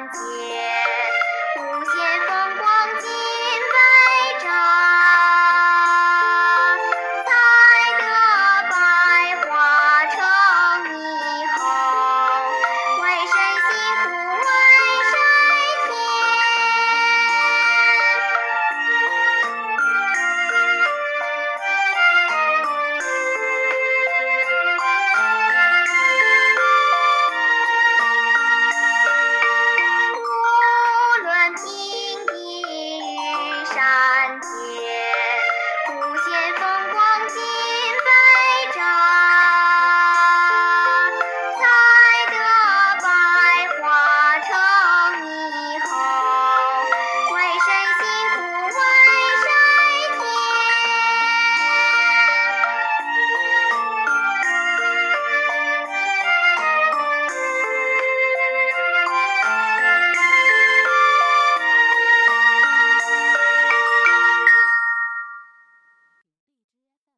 예.